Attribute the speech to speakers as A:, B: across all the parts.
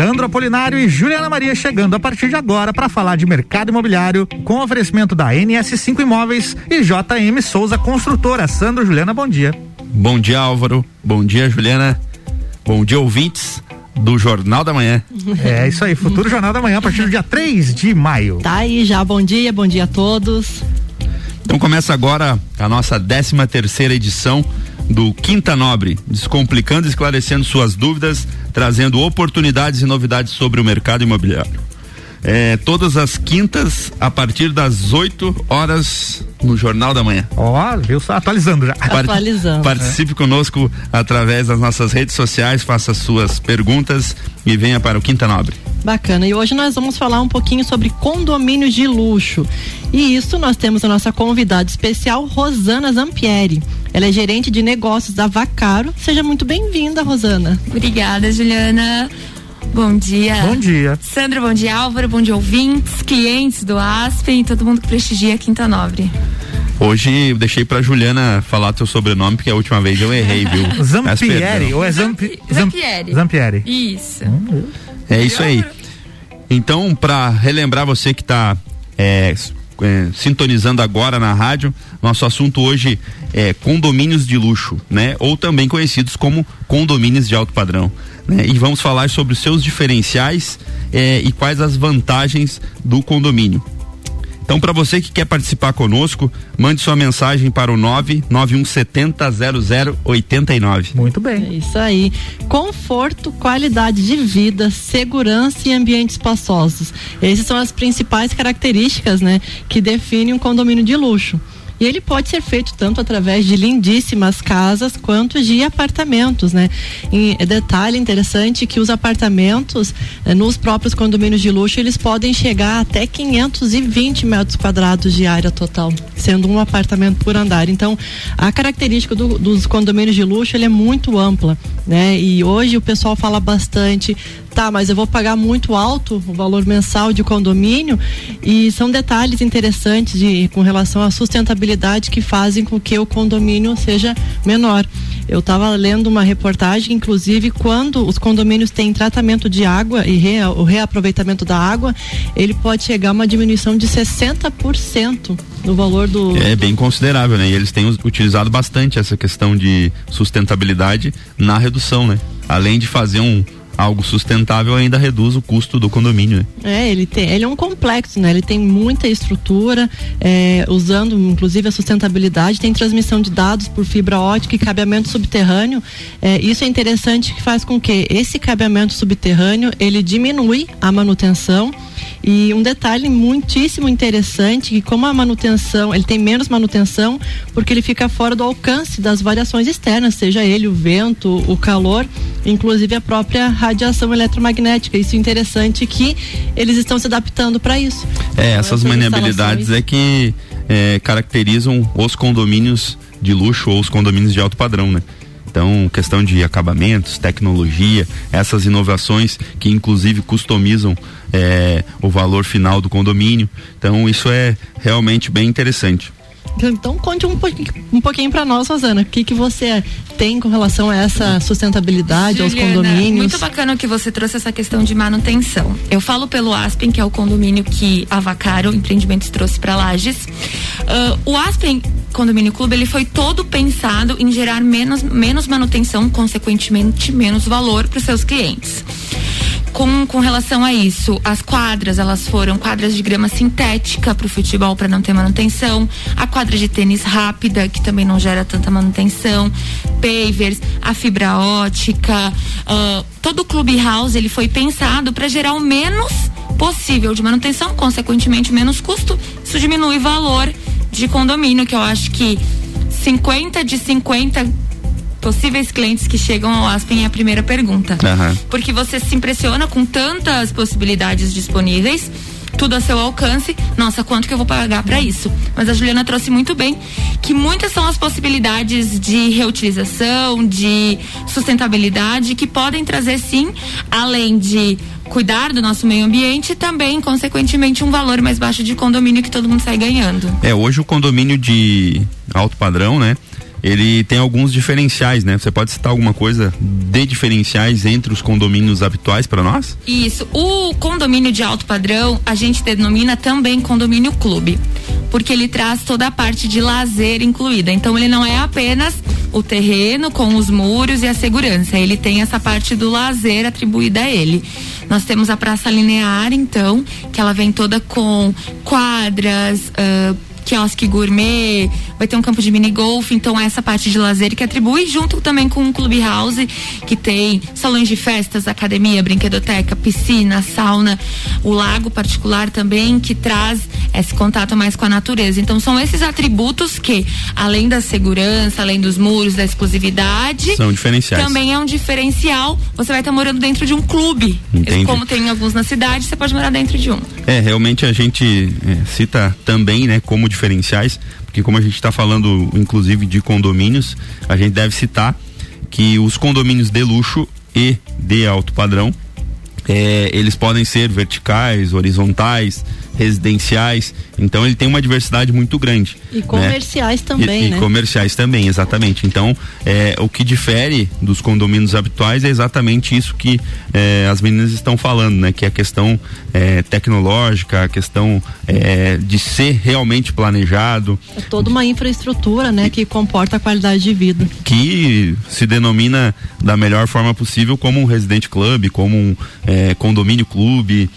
A: Sandro Apolinário e Juliana Maria chegando a partir de agora para falar de mercado imobiliário com oferecimento da NS5 Imóveis e JM Souza Construtora. Sandro, Juliana, bom dia.
B: Bom dia, Álvaro. Bom dia, Juliana. Bom dia, ouvintes do Jornal da Manhã.
A: É isso aí, futuro Jornal da Manhã a partir do dia 3 de maio.
C: Tá aí já, bom dia, bom dia a todos.
B: Então começa agora a nossa 13 terceira edição do Quinta Nobre, descomplicando e esclarecendo suas dúvidas, trazendo oportunidades e novidades sobre o mercado imobiliário. É, todas as quintas, a partir das 8 horas no Jornal da Manhã.
A: Ó, oh, viu só, atualizando já.
C: Atualizando.
B: Participe é. conosco através das nossas redes sociais, faça suas perguntas e venha para o Quinta Nobre.
C: Bacana. E hoje nós vamos falar um pouquinho sobre condomínios de luxo. E isso nós temos a nossa convidada especial, Rosana Zampieri. Ela é gerente de negócios da Vacaro. Seja muito bem-vinda, Rosana.
D: Obrigada, Juliana. Bom dia.
A: Bom dia.
D: Sandra, bom dia, Álvaro, bom dia, ouvintes, clientes do Aspen, todo mundo que prestigia a Quinta Nobre.
B: Hoje eu deixei pra Juliana falar teu sobrenome, porque a última vez eu errei, viu?
A: Zampieri, ou é Zampi...
D: Zampieri.
A: Zampieri.
D: Isso.
B: É isso aí. Então, para relembrar você que está é, é, sintonizando agora na rádio, nosso assunto hoje é condomínios de luxo, né? Ou também conhecidos como condomínios de alto padrão. Né? E vamos falar sobre os seus diferenciais é, e quais as vantagens do condomínio. Então, para você que quer participar conosco, mande sua mensagem para o 991700089.
A: Muito bem.
C: É isso aí. Conforto, qualidade de vida, segurança e ambientes espaçosos. Essas são as principais características, né, que definem um condomínio de luxo. E ele pode ser feito tanto através de lindíssimas casas quanto de apartamentos, né? E detalhe interessante que os apartamentos eh, nos próprios condomínios de luxo eles podem chegar até 520 metros quadrados de área total, sendo um apartamento por andar. Então, a característica do, dos condomínios de luxo ele é muito ampla, né? E hoje o pessoal fala bastante tá, mas eu vou pagar muito alto o valor mensal de condomínio e são detalhes interessantes de, com relação à sustentabilidade que fazem com que o condomínio seja menor. Eu estava lendo uma reportagem, inclusive, quando os condomínios têm tratamento de água e o reaproveitamento da água, ele pode chegar a uma diminuição de 60% no valor do.
B: É bem considerável, né? E eles têm utilizado bastante essa questão de sustentabilidade na redução, né? Além de fazer um, algo sustentável ainda reduz o custo do condomínio. Né?
C: É, ele tem, ele é um complexo, né? Ele tem muita estrutura, é, usando inclusive a sustentabilidade, tem transmissão de dados por fibra ótica e cabeamento subterrâneo. É, isso é interessante que faz com que esse cabeamento subterrâneo ele diminui a manutenção e um detalhe muitíssimo interessante que como a manutenção, ele tem menos manutenção porque ele fica fora do alcance das variações externas, seja ele o vento, o calor, inclusive a própria radiação eletromagnética. Isso é interessante que eles estão se adaptando para isso.
B: É, então, essas maniabilidades é que é, caracterizam os condomínios de luxo ou os condomínios de alto padrão, né? Então, questão de acabamentos, tecnologia, essas inovações que inclusive customizam é, o valor final do condomínio. Então, isso é realmente bem interessante.
C: Então conte um pouquinho, um pouquinho para nós, Rosana, o que que você tem com relação a essa sustentabilidade Juliana, aos condomínios?
D: Muito bacana que você trouxe essa questão de manutenção. Eu falo pelo Aspen, que é o condomínio que a Vacaro Empreendimentos trouxe para Lages. Uh, o Aspen Condomínio Clube ele foi todo pensado em gerar menos, menos manutenção, consequentemente menos valor para os seus clientes. Com, com relação a isso, as quadras, elas foram quadras de grama sintética para o futebol para não ter manutenção, a quadra de tênis rápida, que também não gera tanta manutenção, pavers, a fibra ótica, uh, todo o clubhouse ele foi pensado para gerar o menos possível de manutenção, consequentemente menos custo, isso diminui valor de condomínio, que eu acho que 50 de 50 possíveis clientes que chegam ao Aspen é a primeira pergunta. Uhum. Porque você se impressiona com tantas possibilidades disponíveis tudo a seu alcance. Nossa, quanto que eu vou pagar para isso? Mas a Juliana trouxe muito bem que muitas são as possibilidades de reutilização, de sustentabilidade que podem trazer sim, além de cuidar do nosso meio ambiente e também, consequentemente, um valor mais baixo de condomínio que todo mundo sai ganhando.
B: É, hoje o condomínio de alto padrão, né? Ele tem alguns diferenciais, né? Você pode citar alguma coisa de diferenciais entre os condomínios habituais para nós?
D: Isso. O condomínio de alto padrão, a gente denomina também condomínio clube, porque ele traz toda a parte de lazer incluída. Então ele não é apenas o terreno com os muros e a segurança, ele tem essa parte do lazer atribuída a ele. Nós temos a praça linear, então, que ela vem toda com quadras, uh, quiosque gourmet, vai ter um campo de mini golf, então essa parte de lazer que atribui junto também com um clube house que tem salões de festas, academia, brinquedoteca, piscina, sauna, o lago particular também que traz esse contato mais com a natureza. Então são esses atributos que, além da segurança, além dos muros, da exclusividade,
B: são diferenciais.
D: Também é um diferencial. Você vai estar morando dentro de um clube.
B: Entendi.
D: Como tem alguns na cidade, você pode morar dentro de um.
B: É, realmente a gente é, cita também, né, como diferenciais, porque como a gente está falando, inclusive, de condomínios, a gente deve citar que os condomínios de luxo e de alto padrão, é, eles podem ser verticais, horizontais, residenciais. Então ele tem uma diversidade muito grande.
C: E né? comerciais
B: né?
C: também,
B: e,
C: né?
B: E comerciais também, exatamente. Então é, o que difere dos condomínios habituais é exatamente isso que é, as meninas estão falando, né? Que é a questão é, tecnológica, a questão é, de ser realmente planejado.
C: É toda uma infraestrutura, né? Que comporta a qualidade de vida.
B: Que se denomina da melhor forma possível como um residente club, como um é, condomínio clube,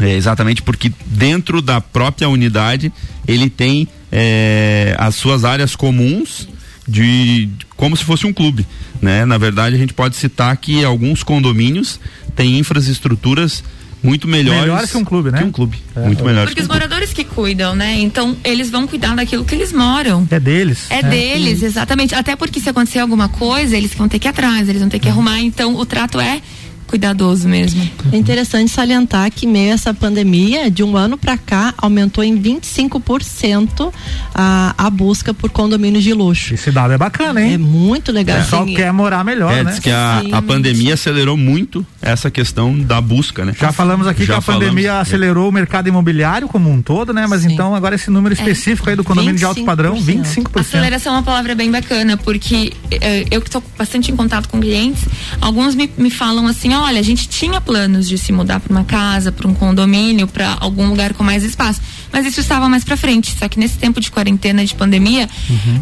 B: é, exatamente porque dentro da própria unidade ele tem é, as suas áreas comuns de, de, como se fosse um clube, né? Na verdade a gente pode citar que alguns condomínios têm infraestruturas muito melhores
A: melhores que um clube, né?
B: Que um clube, é, muito melhor.
D: Porque os
B: um
D: moradores que cuidam, né? Então eles vão cuidar daquilo que eles moram.
A: É deles.
D: É, deles, exatamente. Até porque se acontecer alguma coisa eles vão ter que ir atrás, eles vão ter que arrumar. Então o trato é cuidadoso mesmo.
C: É interessante salientar que meio a essa pandemia, de um ano para cá, aumentou em 25% a, a busca por condomínios de luxo.
A: Esse dado é bacana, hein?
C: É muito legal.
A: O pessoal
C: assim,
A: quer morar melhor,
B: é,
A: né?
B: Diz que a, a pandemia acelerou muito essa questão da busca, né?
A: Já falamos aqui
B: Já
A: que a pandemia
B: falamos,
A: acelerou o mercado imobiliário como um todo, né? Mas
C: Sim.
A: então agora esse número específico aí do condomínio de alto padrão, 25%.
D: Aceleração é uma palavra bem bacana, porque eh, eu que estou bastante em contato com clientes, alguns me, me falam assim, olha, a gente tinha planos de se mudar para uma casa, para um condomínio, para algum lugar com mais espaço, mas isso estava mais para frente. Só que nesse tempo de quarentena, de pandemia,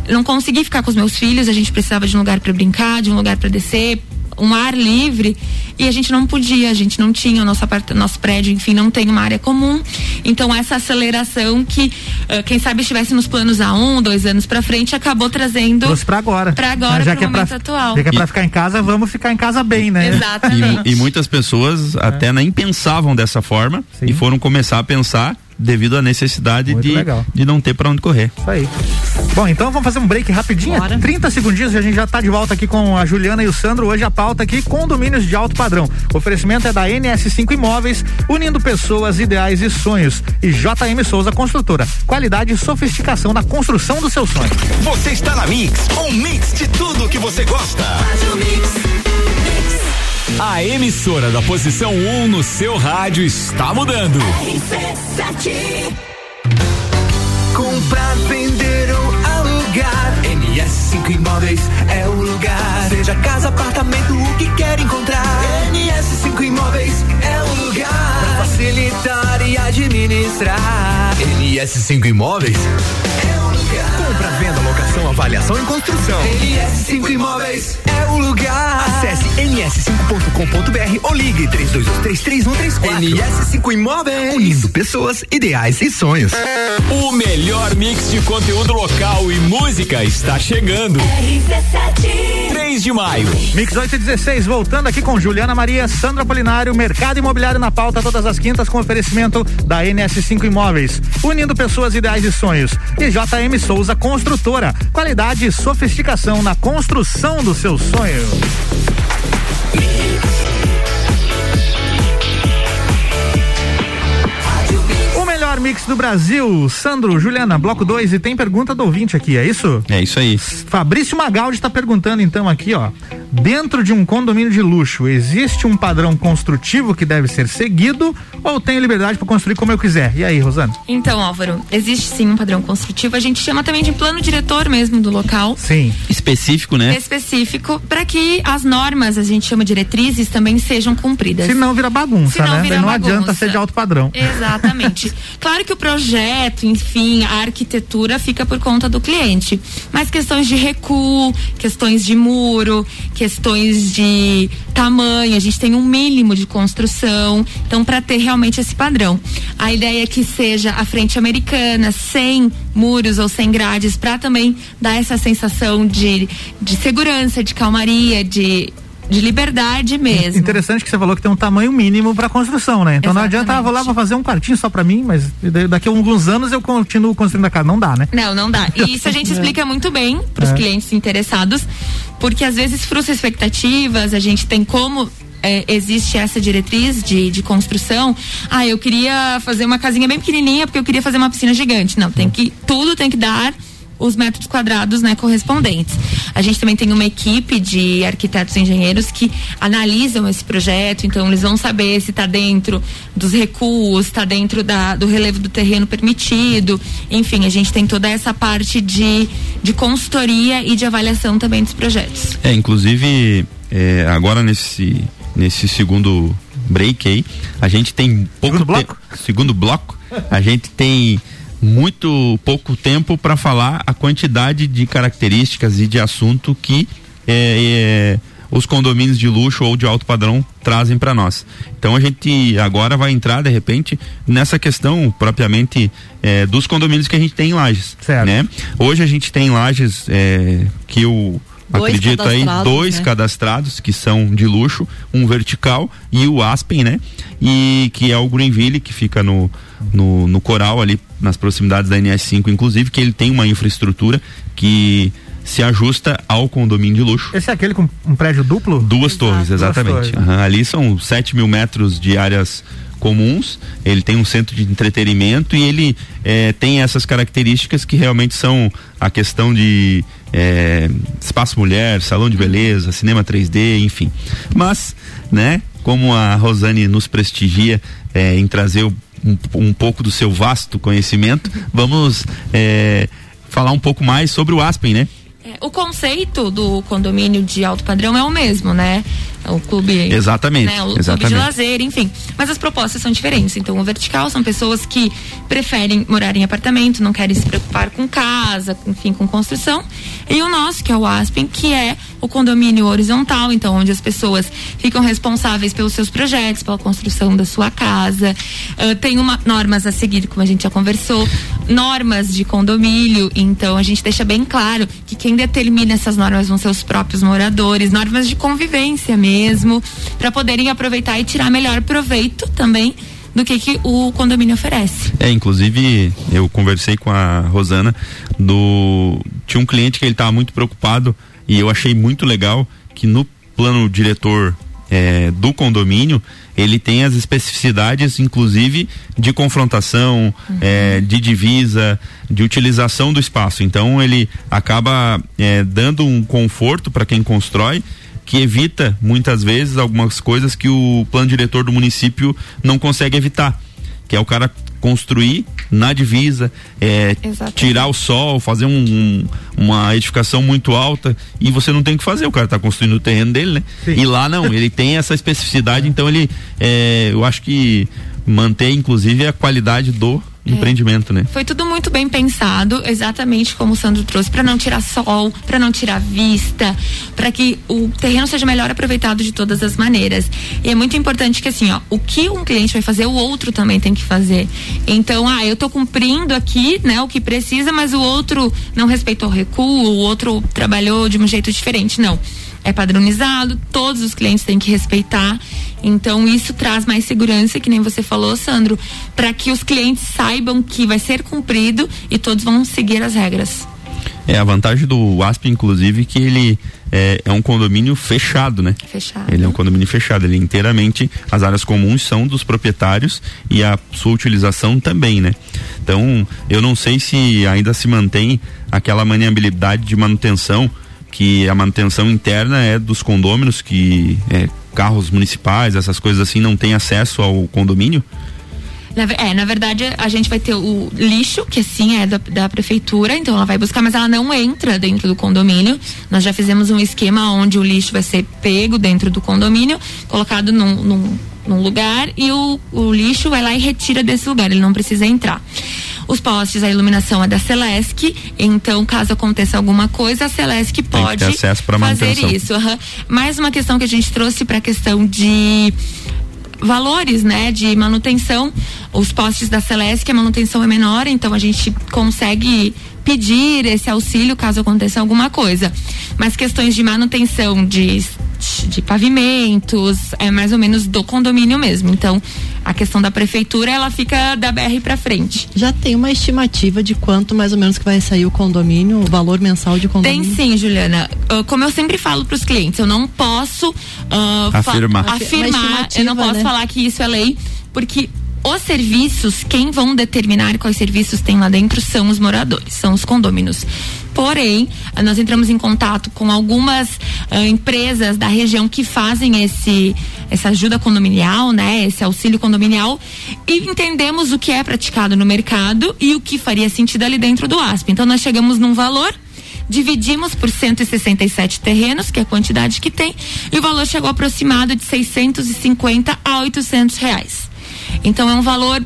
D: não consegui ficar com os meus filhos, a gente precisava de um lugar para brincar, de um lugar para descer, um ar livre e a gente não podia, a gente não tinha o nosso, nosso prédio, enfim, não tem uma área comum. Então essa aceleração que uh, quem sabe estivesse nos planos há um, dois anos para frente acabou trazendo
A: Trouxe pra agora.
D: Pra agora,
A: já
D: pro
A: que é pra,
D: atual.
A: Já que é pra
B: E-
A: ficar em casa, vamos ficar em casa bem, né?
D: Exatamente.
B: E, e muitas pessoas até nem pensavam dessa forma
A: Sim.
B: e foram começar a pensar devido à necessidade
A: Muito
B: de,
A: legal.
B: de não ter para onde correr.
A: Isso aí. Bom, então vamos fazer um break rapidinho.
C: Bora.
A: 30 segundinhos, a gente já tá de volta aqui com a Juliana e o Sandro. Hoje a pauta aqui, condomínios de alto padrão. O oferecimento é da NS5 Imóveis, unindo pessoas, ideais e sonhos. E JM Souza Construtora. Qualidade e sofisticação na construção do seu sonho.
E: Você está na Mix, um mix de tudo que você gosta.
F: A emissora da posição 1 no seu rádio está mudando.
E: Comprar, vender ou alugar. NS5 Imóveis é o lugar. Seja casa, apartamento, o que quer encontrar. NS5 Imóveis é o lugar. Facilitar e administrar. NS5 Imóveis é o lugar. Compra, venda, locação, avaliação e construção. NS5 Imóveis é o lugar. Acesse ns5.com.br ou ligue 32233134. NS5 Imóveis. Unindo pessoas, ideais e sonhos.
F: O melhor mix de conteúdo local e música está chegando. 3 de maio.
A: Mix 816, voltando aqui com Juliana Maria, Sandra Polinário, Mercado Imobiliário na pauta todas as quintas com oferecimento da NS5 Imóveis, unindo pessoas ideais e sonhos. E JM Souza Construtora, qualidade e sofisticação na construção do seu sonho. Mix do Brasil, Sandro, Juliana, bloco 2 e tem pergunta do ouvinte aqui, é isso?
B: É isso aí.
A: Fabrício Magaldi está perguntando então aqui, ó. Dentro de um condomínio de luxo, existe um padrão construtivo que deve ser seguido ou tenho liberdade para construir como eu quiser? E aí, Rosana?
D: Então, Álvaro, existe sim um padrão construtivo. A gente chama também de plano diretor mesmo do local.
A: Sim.
B: Específico, né?
D: Específico, para que as normas, a gente chama diretrizes, também sejam cumpridas.
A: Se não vira bagunça,
D: Senão
A: né?
D: vira
A: não
D: bagunça.
A: adianta ser de alto padrão.
D: Exatamente. claro que o projeto, enfim, a arquitetura fica por conta do cliente. Mas questões de recuo, questões de muro, questões de tamanho, a gente tem um mínimo de construção. Então, para ter realmente esse padrão. A ideia é que seja a frente americana, sem muros ou sem grades, para também dar essa sensação de, de segurança, de calmaria, de, de liberdade mesmo.
A: Interessante que você falou que tem um tamanho mínimo para construção, né? Então não adianta, ah, vou lá vou fazer um quartinho só para mim, mas daqui a alguns anos eu continuo construindo a casa. Não dá, né?
D: Não, não dá. E isso a gente explica muito bem para os
A: É.
D: clientes interessados, porque às vezes frustra expectativas, a gente tem como é, existe essa diretriz de, de construção. Ah, eu queria fazer uma casinha bem pequenininha porque eu queria fazer uma piscina gigante. Não, tem que tudo tem que dar os metros quadrados né, correspondentes. A gente também tem uma equipe de arquitetos e engenheiros que analisam esse projeto, então eles vão saber se está dentro dos recuos, está dentro da, do relevo do terreno permitido. Enfim, a gente tem toda essa parte de, de consultoria e de avaliação também dos projetos.
B: É, inclusive, é, agora nesse, nesse segundo break aí, a gente tem pouco
A: Segundo bloco?
B: te- segundo bloco, a gente tem muito pouco tempo para falar a quantidade de características e de assunto que é, é, os condomínios de luxo ou de alto padrão trazem para nós. Então a gente agora vai entrar de repente nessa questão propriamente é, dos condomínios que a gente tem em Lages,
A: Certo.
B: né? Hoje a gente tem em Lages é, que o
C: Dois
B: acredito aí dois
C: né?
B: cadastrados que são de luxo, um vertical e o Aspen, né? E que é o Greenville que fica no, no, no coral ali nas proximidades da NS5, inclusive que ele tem uma infraestrutura que se ajusta ao condomínio de luxo.
A: Esse é aquele com um prédio duplo?
B: Duas torres,
A: Duas
B: exatamente.
A: torres.
B: Aham, ali são 7 mil metros de áreas comuns, ele tem um centro de entretenimento e ele eh, tem essas características que realmente são a questão de eh, espaço mulher, salão de beleza, cinema 3D, enfim. Mas, né, como a Rosane nos prestigia eh, em trazer um, um pouco do seu vasto conhecimento, vamos eh, falar um pouco mais sobre o Aspen, né?
D: É, o conceito do condomínio de alto padrão é o mesmo, né? O clube.
B: Exatamente,
D: Né? O clube de
B: exatamente.
D: lazer, enfim. Mas as propostas são diferentes. Então, o vertical são pessoas que preferem morar em apartamento, não querem se preocupar com casa, enfim, com construção. E o nosso, que é o Aspen, que é o condomínio horizontal, então, onde as pessoas ficam responsáveis pelos seus projetos, pela construção da sua casa. Ah, tem uma, normas a seguir, como a gente já conversou, normas de condomínio, então a gente deixa bem claro que quem determina essas normas vão ser os próprios moradores, normas de convivência mesmo, para poderem aproveitar e tirar melhor proveito também do que, que o condomínio oferece.
B: É, inclusive eu conversei com a Rosana do tinha um cliente que ele estava muito preocupado e eu achei muito legal que no plano diretor é, do condomínio ele tem as especificidades, inclusive de confrontação, é, de divisa, de utilização do espaço. Então ele acaba é, dando um conforto para quem constrói que evita muitas vezes algumas coisas que o plano diretor do município não consegue evitar, que é o cara construir na divisa, é, tirar o sol, fazer um- um- uma edificação muito alta e você não tem o que fazer, o cara está construindo o terreno dele, né?
A: Sim.
B: E lá não, ele tem essa especificidade, então ele, é, eu acho que mantém inclusive a qualidade do empreendimento, né?
D: Foi tudo muito bem pensado, exatamente como o Sandro trouxe, para não tirar sol, para não tirar vista, para que o terreno seja melhor aproveitado de todas as maneiras. E é muito importante que assim, ó, o que um cliente vai fazer, o outro também tem que fazer. Então, ah, eu tô cumprindo aqui, né, o que precisa, mas o outro não respeitou o recuo, o outro trabalhou de um jeito diferente, não. É padronizado, todos os clientes têm que respeitar. Então isso traz mais segurança, que nem você falou, Sandro, para que os clientes saibam que vai ser cumprido e todos vão seguir as regras.
B: É a vantagem do ASP, inclusive, que ele é, é um condomínio fechado, né?
D: Fechado.
B: Ele é um condomínio fechado, ele inteiramente, as áreas comuns são dos proprietários e a sua utilização também, né? Então, eu não sei se ainda se mantém aquela maniabilidade de manutenção que a manutenção interna é dos condôminos, que é, carros municipais, essas coisas assim, não tem acesso ao condomínio?
D: Na, é, na verdade, a gente vai ter o lixo, que sim é da, da, prefeitura, então ela vai buscar, mas ela não entra dentro do condomínio. Nós já fizemos um esquema onde o lixo vai ser pego dentro do condomínio, colocado num, num, num lugar e o, o lixo vai lá e retira desse lugar, ele não precisa entrar. Os postes, a iluminação é da Celesc, então caso aconteça alguma coisa, a Celesc pode fazer isso. Uhum. Mais uma questão que a gente trouxe para a questão de valores, né, de manutenção. Os postes da Celeste, a manutenção é menor, então a gente consegue pedir esse auxílio caso aconteça alguma coisa. Mas questões de manutenção de, de pavimentos é mais ou menos do condomínio mesmo. Então, a questão da prefeitura, ela fica da BR para frente.
C: Já tem uma estimativa de quanto mais ou menos que vai sair o condomínio, o valor mensal de condomínio?
D: Tem sim, Juliana. Uh, como eu sempre falo para os clientes, eu não posso uh,
B: afirmar.
D: afirmar, eu não posso né? falar que isso é lei, porque os serviços, quem vão determinar quais serviços tem lá dentro são os moradores, são os condôminos. Porém, nós entramos em contato com algumas uh, empresas da região que fazem esse essa ajuda condominial, né, esse auxílio condominial e entendemos o que é praticado no mercado e o que faria sentido ali dentro do ASP. Então nós chegamos num valor dividimos por 167 terrenos, que é a quantidade que tem, e o valor chegou aproximado de 650 a 800 reais. Então é um valor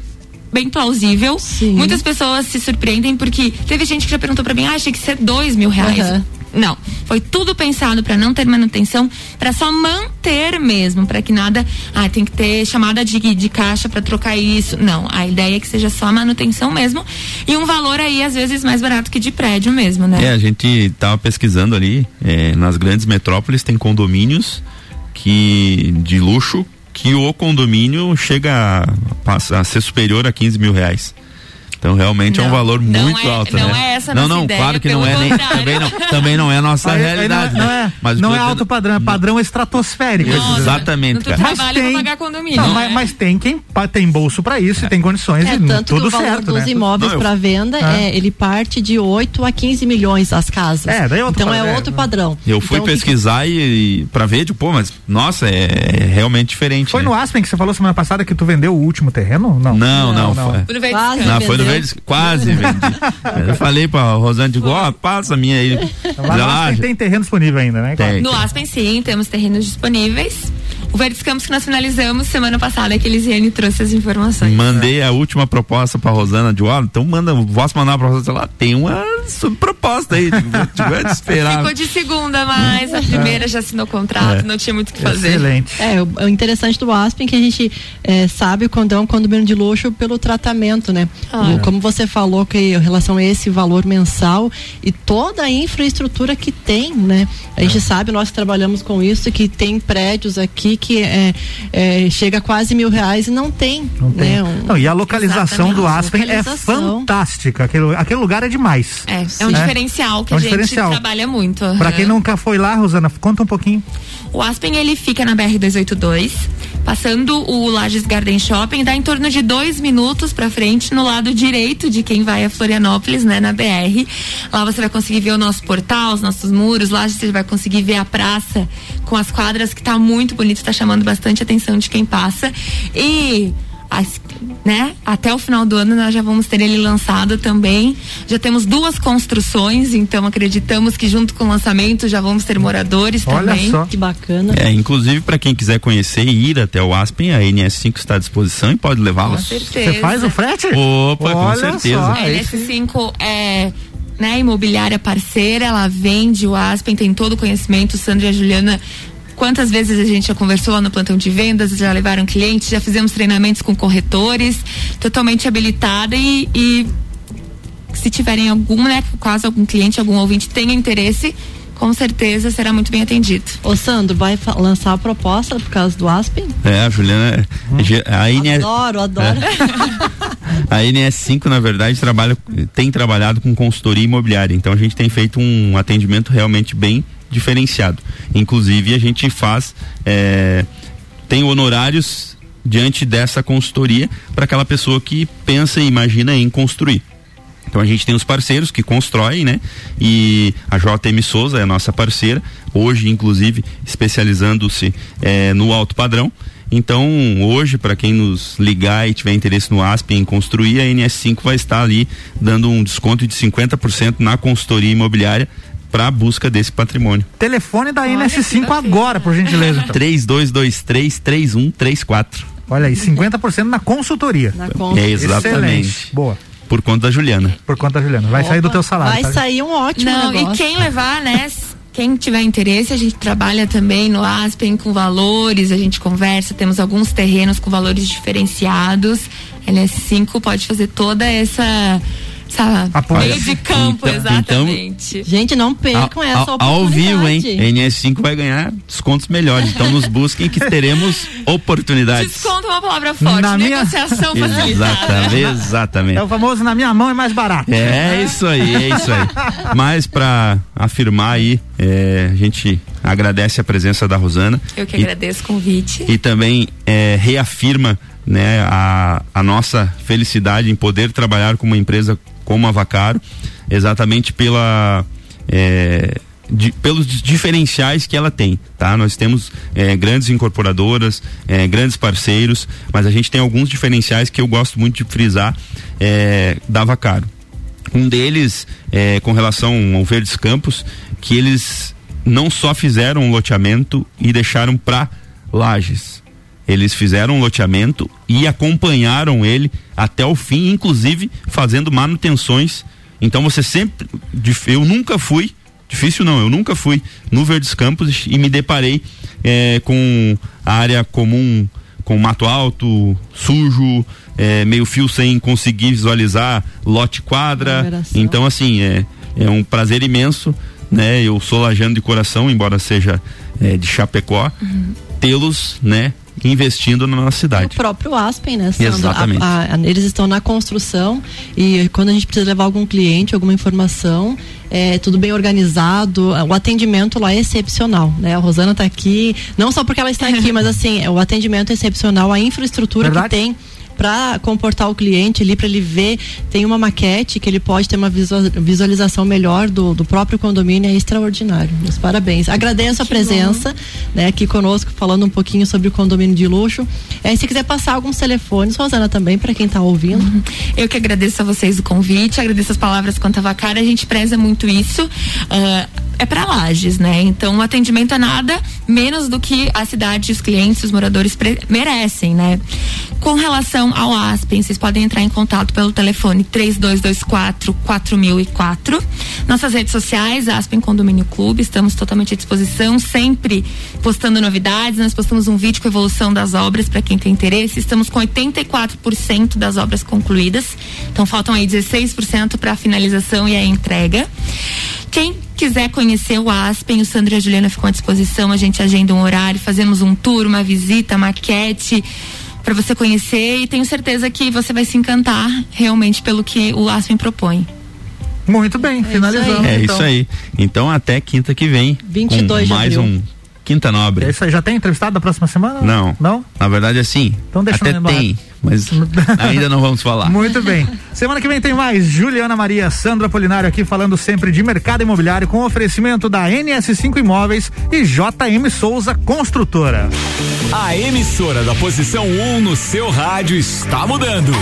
D: bem plausível. Sim. Muitas pessoas se surpreendem porque teve gente que já perguntou para mim, ah, achei que ser dois mil reais. Uhum. Não, foi tudo pensado para não ter manutenção, para só manter mesmo, para que nada, ah, tem que ter chamada de, de caixa para trocar isso. Não, a ideia é que seja só manutenção mesmo e um valor aí às vezes mais barato que de prédio mesmo, né?
B: É, a gente tava pesquisando ali, é, nas grandes metrópoles tem condomínios que de luxo que o condomínio chega a, a ser superior a 15 mil reais. Então realmente não, é um valor muito
D: é,
B: alto,
D: não
B: né?
D: É essa
B: não, não,
D: ideia,
B: claro que não é nem, também não, também não é a nossa mas, realidade.
A: Não, é, mas não é alto padrão, é padrão estratosférico.
B: Exatamente, cara.
D: Mas tem, pagar condomínio.
A: Não, mas, mas, tem quem tem bolso para isso é. e tem condições
C: é,
A: e
C: tanto
A: tudo
C: que o valor
A: certo,
C: dos
A: né?
C: imóveis para venda é. é, ele parte de 8 a 15 milhões as casas.
A: É, daí é outro
C: então
A: padrão,
C: é outro padrão.
B: Eu fui
C: então,
B: pesquisar que... e, e para ver, tipo, pô, mas nossa, é, é realmente diferente.
A: Foi
B: né?
A: no Aspen que você falou semana passada que tu vendeu o último terreno? Não.
B: Não, não, não. Foi. Não, foi no Verdes, quase vendi. Eu falei pra Rosane, digo, ó, oh, passa a minha aí.
A: Lá no Aspen tem terreno disponível ainda, né?
B: Tem.
D: No Aspen sim, temos terrenos disponíveis. O Verdes Campos que nós finalizamos semana passada, que Elisiane trouxe as informações.
B: Mandei a última proposta pra Rosana de ó, então manda, posso mandar pra Rosana lá, tem uma proposta aí, tipo, esperar.
D: Ficou de segunda, mas a primeira já assinou contrato, é. não tinha muito o que fazer.
A: Excelente.
C: É, o, o interessante do Aspen é que a gente é, sabe quando é um condomínio de luxo pelo tratamento, né? Ah. O, como você falou que em relação a esse valor mensal e toda a infraestrutura que tem, né? A gente é. sabe, nós trabalhamos com isso, que tem prédios aqui que é, é, chega a quase mil reais e não tem.
A: Não tem. Né? Um, não, e a localização do Aspen é fantástica. Aquele, aquele lugar é demais.
D: É, é um diferencial que é um a gente diferencial. trabalha muito.
A: Para quem nunca foi lá, Rosana, conta um pouquinho.
D: O Aspen ele fica na BR 282, passando o Lages Garden Shopping, dá em torno de dois minutos para frente no lado direito de quem vai a Florianópolis, né, na BR. Lá você vai conseguir ver o nosso portal, os nossos muros. Lá você vai conseguir ver a praça com as quadras que tá muito bonito, tá chamando bastante atenção de quem passa. E as, né? Até o final do ano nós já vamos ter ele lançado também. Já temos duas construções, então acreditamos que junto com o lançamento já vamos ter moradores
A: Olha
D: também.
A: Só.
C: Que bacana.
B: É, inclusive para quem quiser conhecer e ir até o Aspen, a NS5 está à disposição e pode levá-los.
D: Com certeza.
A: Você faz o frete?
B: Opa, Olha com certeza. Só,
D: a NS5 é né, imobiliária parceira, ela vende o Aspen, tem todo o conhecimento, Sandra e a Juliana Quantas vezes a gente já conversou lá no plantão de vendas, já levaram clientes, já fizemos treinamentos com corretores, totalmente habilitada e, e se tiverem algum, né, caso algum cliente, algum ouvinte tenha interesse, com certeza será muito bem atendido.
C: Ô Sandro, vai lançar a proposta por causa do Aspen?
B: É, a Juliana. Hum. A INS,
C: adoro, adoro.
B: É, a NS5, na verdade, trabalha, tem trabalhado com consultoria imobiliária. Então a gente tem feito um atendimento realmente bem diferenciado. Inclusive, a gente faz, é, tem honorários diante dessa consultoria para aquela pessoa que pensa e imagina em construir. Então a gente tem os parceiros que constroem, né? E a JM Souza é a nossa parceira, hoje inclusive especializando-se é, no alto padrão. Então, hoje, para quem nos ligar e tiver interesse no ASP em construir, a NS5 vai estar ali dando um desconto de 50% na consultoria imobiliária para a busca desse patrimônio.
A: Telefone da Olha NS5 agora, por gentileza.
B: Então. 3223 3134.
A: Olha aí, 50% na consultoria.
B: Na consultoria. É, exatamente. Excelente.
A: Boa.
B: Por conta da Juliana.
A: Por conta da Juliana. Vai Opa, sair do teu salário.
C: Vai tá? sair um ótimo Não, negócio.
D: E quem levar, né? Quem tiver interesse, a gente trabalha também no Aspen com valores, a gente conversa, temos alguns terrenos com valores diferenciados. LS5 pode fazer toda essa essa meio de campo, então, exatamente.
C: Então, Gente, não percam a, essa
B: a, Ao vivo, hein? NS5 vai ganhar descontos melhores. Então nos busquem que teremos oportunidades.
D: Desconto é uma palavra forte. Na Negociação minha...
B: facilitada. Exatamente, exatamente.
A: É o famoso na minha mão é mais barato.
B: É, é isso aí, é isso aí. Mas para afirmar aí, é, a gente agradece a presença da Rosana.
D: Eu que e, agradeço o convite.
B: E também é, reafirma né, a, a nossa felicidade em poder trabalhar com uma empresa como a Vacaro, exatamente pela é, de, pelos diferenciais que ela tem, tá? Nós temos é, grandes incorporadoras, é, grandes parceiros, mas a gente tem alguns diferenciais que eu gosto muito de frisar é, da Vacaro. Um deles é com relação ao Verdes Campos, que eles não só fizeram um loteamento e deixaram para lajes. Eles fizeram um loteamento e acompanharam ele até o fim, inclusive fazendo manutenções. Então você sempre. Eu nunca fui, difícil não, eu nunca fui no Verdes Campos e me deparei é, com a área comum, com mato alto, sujo, é, meio fio sem conseguir visualizar lote quadra. Então, assim, é, é um prazer imenso. Né, eu sou lajando de coração, embora seja é, de Chapecó, uhum. tê-los, né, investindo na nossa cidade.
C: o próprio Aspen, né,
B: Sandra? Exatamente.
C: A, a, eles estão na construção e quando a gente precisa levar algum cliente, alguma informação, é tudo bem organizado, o atendimento lá é excepcional, né? A Rosana está aqui, não só porque ela está aqui, mas assim, o atendimento é excepcional, a infraestrutura Verdade? que tem para comportar o cliente ali, para ele ver, tem uma maquete que ele pode ter uma visualização melhor do, do próprio condomínio, é extraordinário. Meus parabéns. Agradeço a presença, né, aqui conosco, falando um pouquinho sobre o condomínio de luxo. É, se quiser passar alguns telefones, Rosana, também, para quem está ouvindo. Uhum.
D: Eu que agradeço a vocês o convite, agradeço as palavras quanto a cara, a gente preza muito isso. Uh, é para lajes, né? Então o atendimento é nada menos do que a cidade, os clientes, os moradores merecem, né? Com relação ao Aspen, vocês podem entrar em contato pelo telefone 3224 4004. Nossas redes sociais, Aspen Condomínio Clube, estamos totalmente à disposição, sempre postando novidades. Nós postamos um vídeo com a evolução das obras para quem tem interesse. Estamos com 84% das obras concluídas. Então faltam aí 16% para a finalização e a entrega. Quem quiser conhecer o Aspen, o Sandro e a Juliana ficam à disposição. A gente agenda um horário, fazemos um tour, uma visita, maquete para você conhecer e tenho certeza que você vai se encantar realmente pelo que o Aspen propõe.
A: Muito bem, é finalizando.
B: É então. isso aí. Então até quinta que vem.
C: 22
B: com mais
C: de
B: um Quinta Nobre.
A: É isso aí, já tem entrevistado da próxima semana?
B: Não. Não? Na verdade, assim. Então deixa até tem, mas ainda não vamos falar.
A: Muito bem. Semana que vem tem mais Juliana Maria, Sandra Polinário aqui falando sempre de mercado imobiliário com oferecimento da NS5 Imóveis e JM Souza Construtora.
F: A emissora da posição 1 um no seu rádio está mudando.